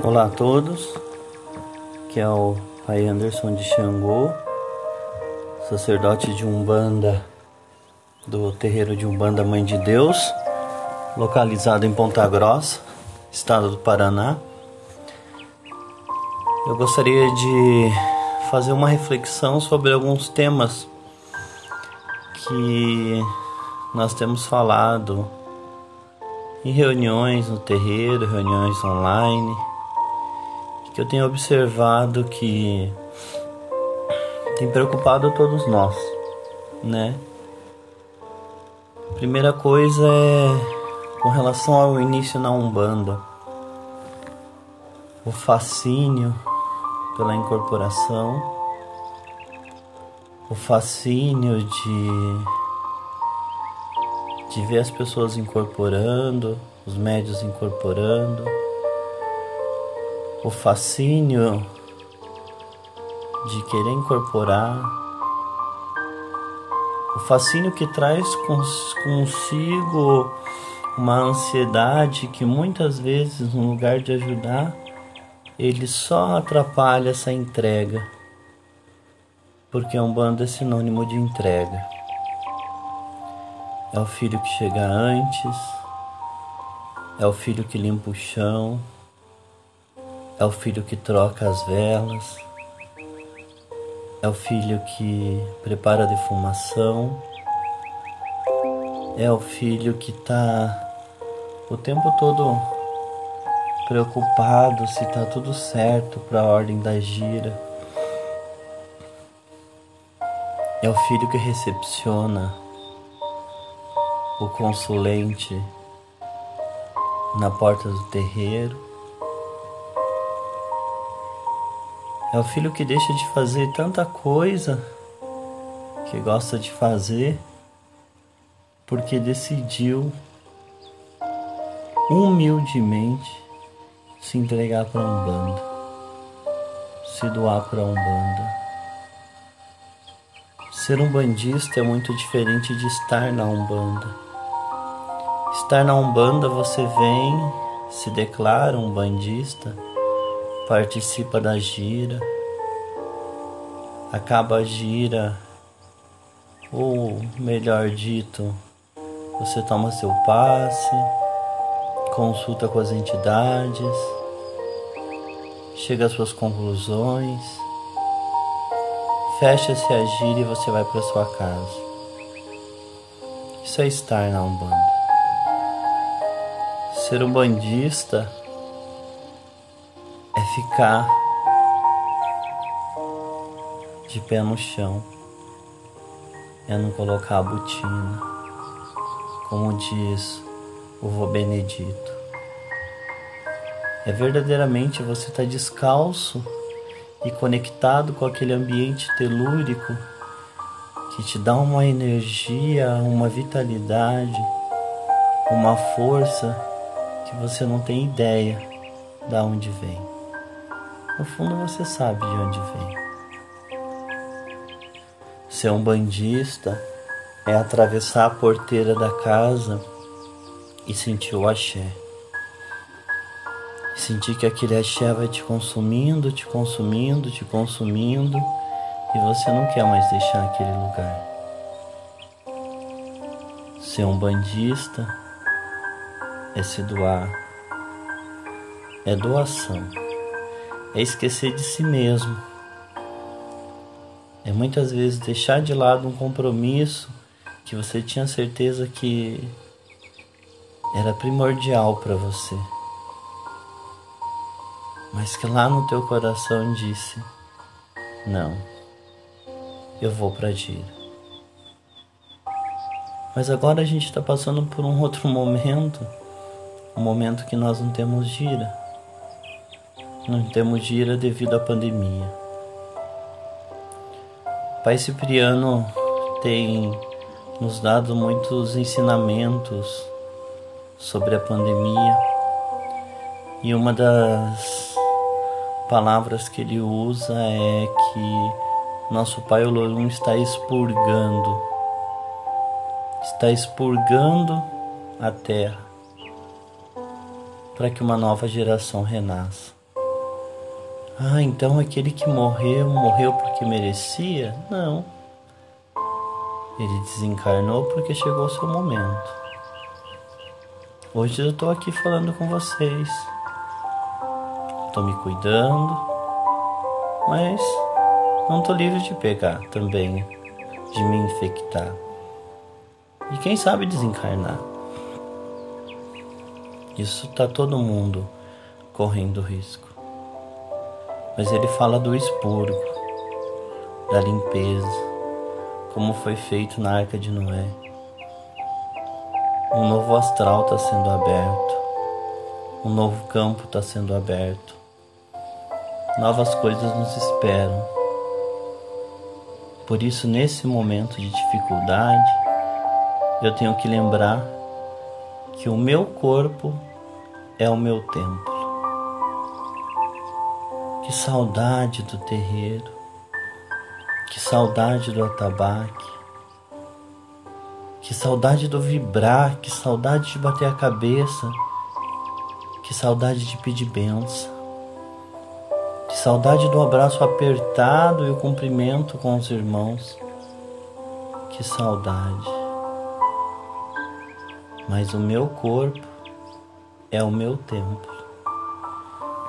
Olá a todos, que é o Pai Anderson de Xangô, sacerdote de Umbanda do terreiro de Umbanda Mãe de Deus, localizado em Ponta Grossa, estado do Paraná. Eu gostaria de fazer uma reflexão sobre alguns temas que nós temos falado em reuniões no terreiro, reuniões online que eu tenho observado que tem preocupado todos nós, né? Primeira coisa é com relação ao início na Umbanda, o fascínio pela incorporação, o fascínio de de ver as pessoas incorporando, os médios incorporando, o fascínio de querer incorporar, o fascínio que traz consigo uma ansiedade que muitas vezes, no lugar de ajudar, ele só atrapalha essa entrega, porque um bando é sinônimo de entrega. É o filho que chega antes, é o filho que limpa o chão, é o filho que troca as velas, é o filho que prepara a defumação, é o filho que está o tempo todo preocupado se está tudo certo para a ordem da gira. É o filho que recepciona o consulente na porta do terreiro. É o filho que deixa de fazer tanta coisa que gosta de fazer porque decidiu humildemente se entregar para um bando, se doar para um bando. Ser um bandista é muito diferente de estar na Umbanda. Estar na Umbanda você vem, se declara um bandista participa da gira, acaba a gira, ou melhor dito, você toma seu passe, consulta com as entidades, chega às suas conclusões, fecha-se a gira e você vai para sua casa. Isso é estar na Umbanda. Ser um bandista ficar de pé no chão, é não colocar a botina, como diz o vô Benedito. É verdadeiramente você estar tá descalço e conectado com aquele ambiente telúrico que te dá uma energia, uma vitalidade, uma força que você não tem ideia da onde vem. No fundo você sabe de onde vem. Ser um bandista é atravessar a porteira da casa e sentir o axé. Sentir que aquele axé vai te consumindo, te consumindo, te consumindo e você não quer mais deixar aquele lugar. Ser um bandista é se doar, é doação é esquecer de si mesmo. É muitas vezes deixar de lado um compromisso que você tinha certeza que era primordial para você. Mas que lá no teu coração disse: Não, eu vou para Gira. Mas agora a gente está passando por um outro momento, um momento que nós não temos gira não temos de ira devido à pandemia. Pai Cipriano tem nos dado muitos ensinamentos sobre a pandemia e uma das palavras que ele usa é que nosso Pai Olorum está expurgando, está expurgando a terra para que uma nova geração renasça. Ah, então aquele que morreu, morreu porque merecia? Não. Ele desencarnou porque chegou o seu momento. Hoje eu estou aqui falando com vocês. Estou me cuidando, mas não estou livre de pegar também, de me infectar. E quem sabe desencarnar. Isso está todo mundo correndo risco. Mas ele fala do expurgo, da limpeza, como foi feito na arca de Noé. Um novo astral está sendo aberto, um novo campo está sendo aberto, novas coisas nos esperam. Por isso, nesse momento de dificuldade, eu tenho que lembrar que o meu corpo é o meu templo. Que saudade do terreiro, que saudade do atabaque, que saudade do vibrar, que saudade de bater a cabeça, que saudade de pedir benção, que saudade do abraço apertado e o cumprimento com os irmãos, que saudade. Mas o meu corpo é o meu templo.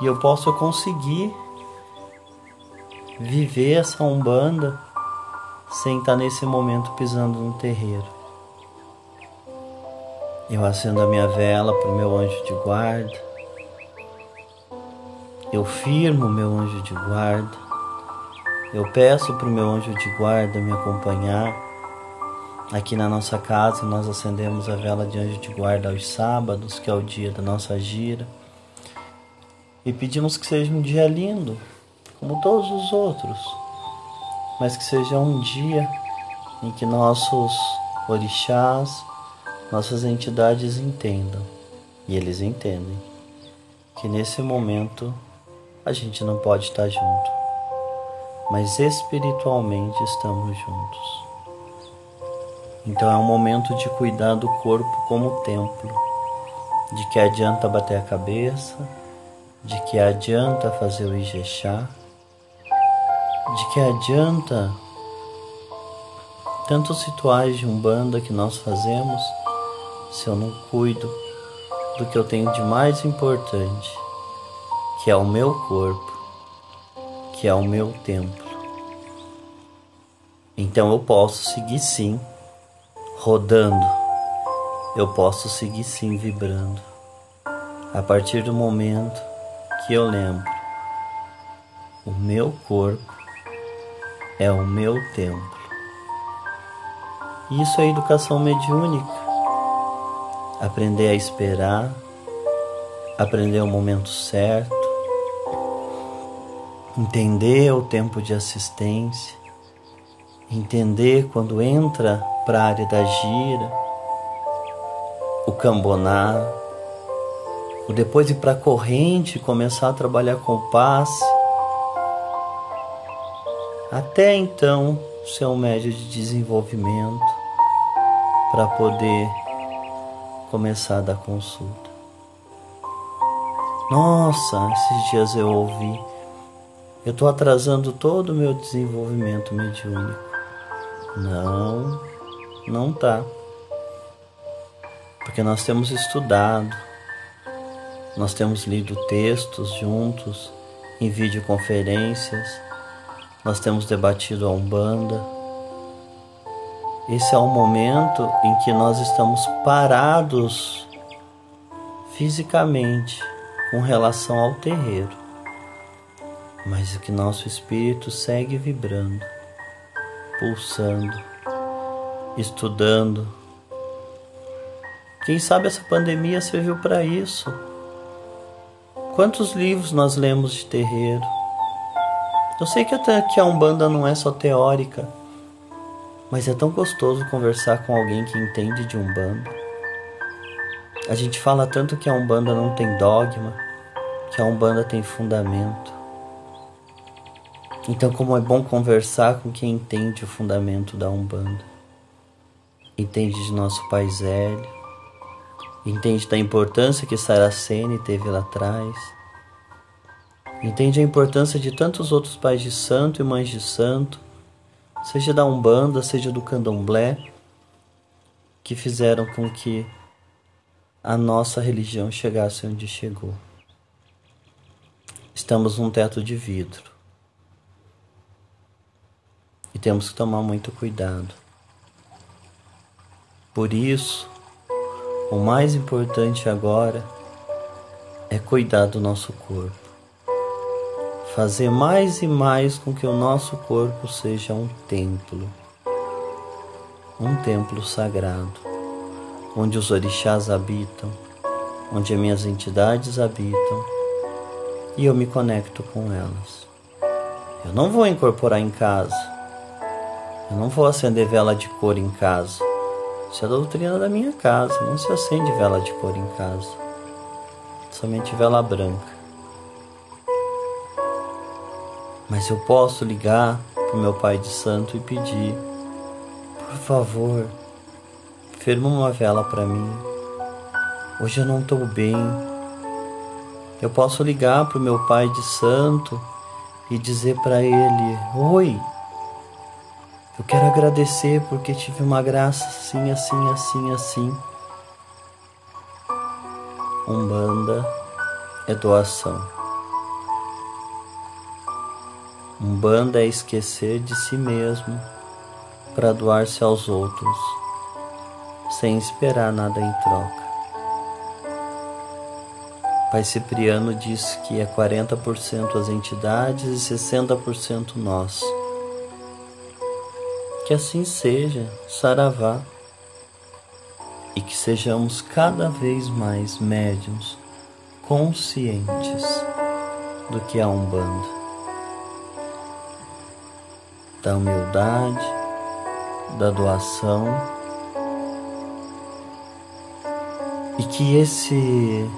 E eu posso conseguir viver essa umbanda sem estar nesse momento pisando no terreiro. Eu acendo a minha vela para o meu anjo de guarda. Eu firmo o meu anjo de guarda. Eu peço para o meu anjo de guarda me acompanhar. Aqui na nossa casa nós acendemos a vela de anjo de guarda aos sábados, que é o dia da nossa gira. E pedimos que seja um dia lindo, como todos os outros, mas que seja um dia em que nossos orixás, nossas entidades entendam, e eles entendem, que nesse momento a gente não pode estar junto, mas espiritualmente estamos juntos. Então é um momento de cuidar do corpo como templo, de que adianta bater a cabeça, de que adianta fazer o Ijexá, de que adianta tantos rituais de umbanda que nós fazemos se eu não cuido do que eu tenho de mais importante, que é o meu corpo, que é o meu templo. Então eu posso seguir sim rodando, eu posso seguir sim vibrando. A partir do momento que eu lembro, o meu corpo é o meu templo. Isso é educação mediúnica. Aprender a esperar, aprender o momento certo, entender o tempo de assistência, entender quando entra para a área da gira, o cambonar, o depois ir para a corrente, começar a trabalhar com o passe, até então ser um médio de desenvolvimento para poder começar a dar consulta. Nossa, esses dias eu ouvi, eu estou atrasando todo o meu desenvolvimento mediúnico. Não, não tá. Porque nós temos estudado, nós temos lido textos juntos, em videoconferências, nós temos debatido a Umbanda. Esse é o momento em que nós estamos parados fisicamente com relação ao terreiro, mas que nosso espírito segue vibrando, pulsando, estudando. Quem sabe essa pandemia serviu para isso? Quantos livros nós lemos de terreiro? Eu sei que até que a Umbanda não é só teórica, mas é tão gostoso conversar com alguém que entende de Umbanda. A gente fala tanto que a Umbanda não tem dogma, que a Umbanda tem fundamento. Então, como é bom conversar com quem entende o fundamento da Umbanda, entende de nosso Pai Zélio, entende da importância que Saraceni teve lá atrás Entende a importância de tantos outros pais de santo e mães de santo, seja da Umbanda, seja do Candomblé, que fizeram com que a nossa religião chegasse onde chegou. Estamos num teto de vidro e temos que tomar muito cuidado. Por isso, o mais importante agora é cuidar do nosso corpo. Fazer mais e mais com que o nosso corpo seja um templo, um templo sagrado, onde os orixás habitam, onde as minhas entidades habitam e eu me conecto com elas. Eu não vou incorporar em casa, eu não vou acender vela de cor em casa. Isso é a doutrina da minha casa, não se acende vela de cor em casa somente vela branca. Mas eu posso ligar para o meu Pai de Santo e pedir, por favor, firma uma vela para mim. Hoje eu não estou bem. Eu posso ligar para o meu Pai de Santo e dizer para ele: Oi, eu quero agradecer porque tive uma graça assim, assim, assim, assim. Umbanda é doação. Umbanda é esquecer de si mesmo para doar-se aos outros, sem esperar nada em troca. Pai Cipriano diz que é 40% as entidades e 60% nós. Que assim seja, Saravá e que sejamos cada vez mais médiums conscientes do que é a Umbanda, da humildade, da doação e que esse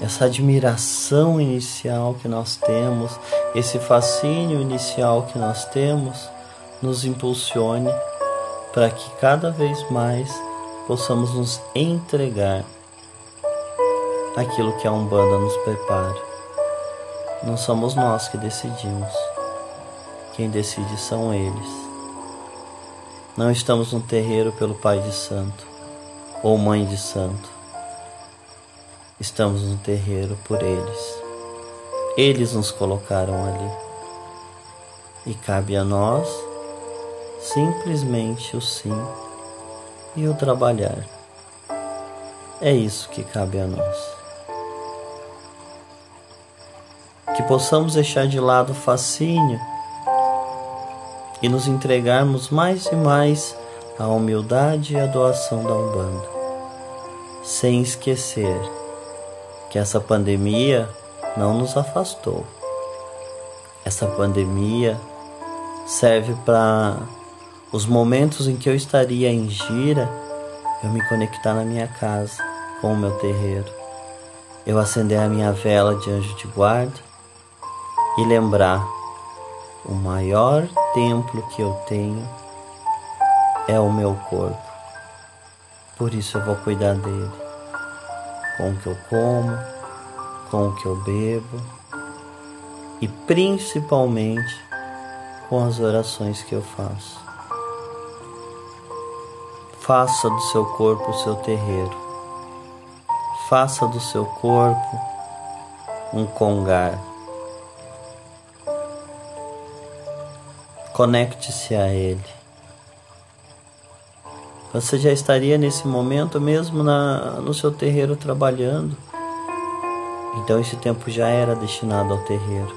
essa admiração inicial que nós temos, esse fascínio inicial que nós temos, nos impulsione para que cada vez mais possamos nos entregar aquilo que a Umbanda nos prepara. Não somos nós que decidimos. Quem decide são eles. Não estamos no terreiro pelo Pai de Santo ou Mãe de Santo. Estamos no terreiro por eles. Eles nos colocaram ali. E cabe a nós simplesmente o sim e o trabalhar. É isso que cabe a nós. Que possamos deixar de lado o fascínio e nos entregarmos mais e mais à humildade e à doação da Umbanda, sem esquecer que essa pandemia não nos afastou. Essa pandemia serve para os momentos em que eu estaria em gira, eu me conectar na minha casa com o meu terreiro, eu acender a minha vela de anjo de guarda e lembrar: o maior templo que eu tenho é o meu corpo. Por isso eu vou cuidar dele, com o que eu como, com o que eu bebo e principalmente com as orações que eu faço. Faça do seu corpo o seu terreiro. Faça do seu corpo um congar. Conecte-se a ele. Você já estaria nesse momento mesmo na, no seu terreiro trabalhando. Então esse tempo já era destinado ao terreiro.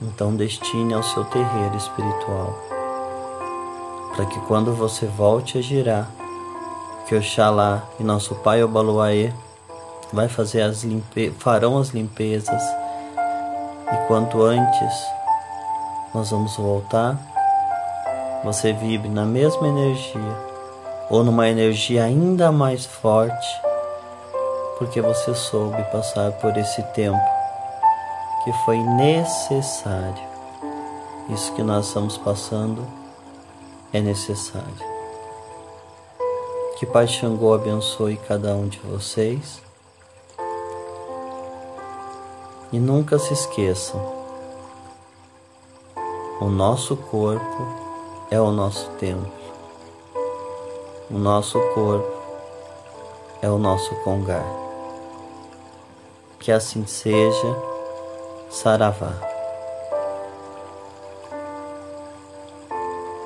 Então destine ao seu terreiro espiritual para que quando você volte a girar, que Oxalá e nosso Pai Obaluaê vai fazer as limpe farão as limpezas e quanto antes nós vamos voltar, você vibre na mesma energia ou numa energia ainda mais forte, porque você soube passar por esse tempo que foi necessário. Isso que nós estamos passando é necessário. Que Pai Xangô abençoe cada um de vocês. E nunca se esqueçam: o nosso corpo é o nosso templo, o nosso corpo é o nosso congar. Que assim seja, Saravá.